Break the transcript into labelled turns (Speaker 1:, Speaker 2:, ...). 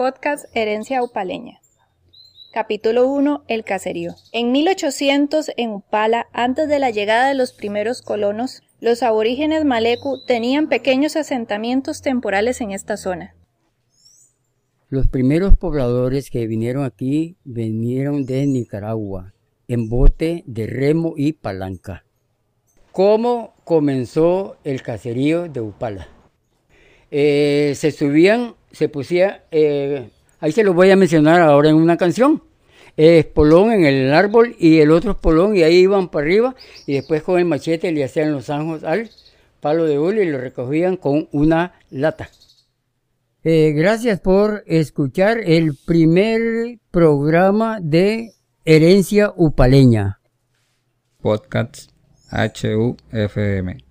Speaker 1: Podcast Herencia Upaleña. Capítulo 1. El caserío. En 1800, en Upala, antes de la llegada de los primeros colonos, los aborígenes Maleku tenían pequeños asentamientos temporales en esta zona.
Speaker 2: Los primeros pobladores que vinieron aquí vinieron de Nicaragua, en bote de remo y palanca. ¿Cómo comenzó el caserío de Upala? Eh, se subían, se pusía, eh, ahí se lo voy a mencionar ahora en una canción, espolón en el árbol y el otro espolón y ahí iban para arriba y después con el machete le hacían los anjos al palo de hule y lo recogían con una lata. Eh, gracias por escuchar el primer programa de Herencia Upaleña.
Speaker 3: Podcast HUFM.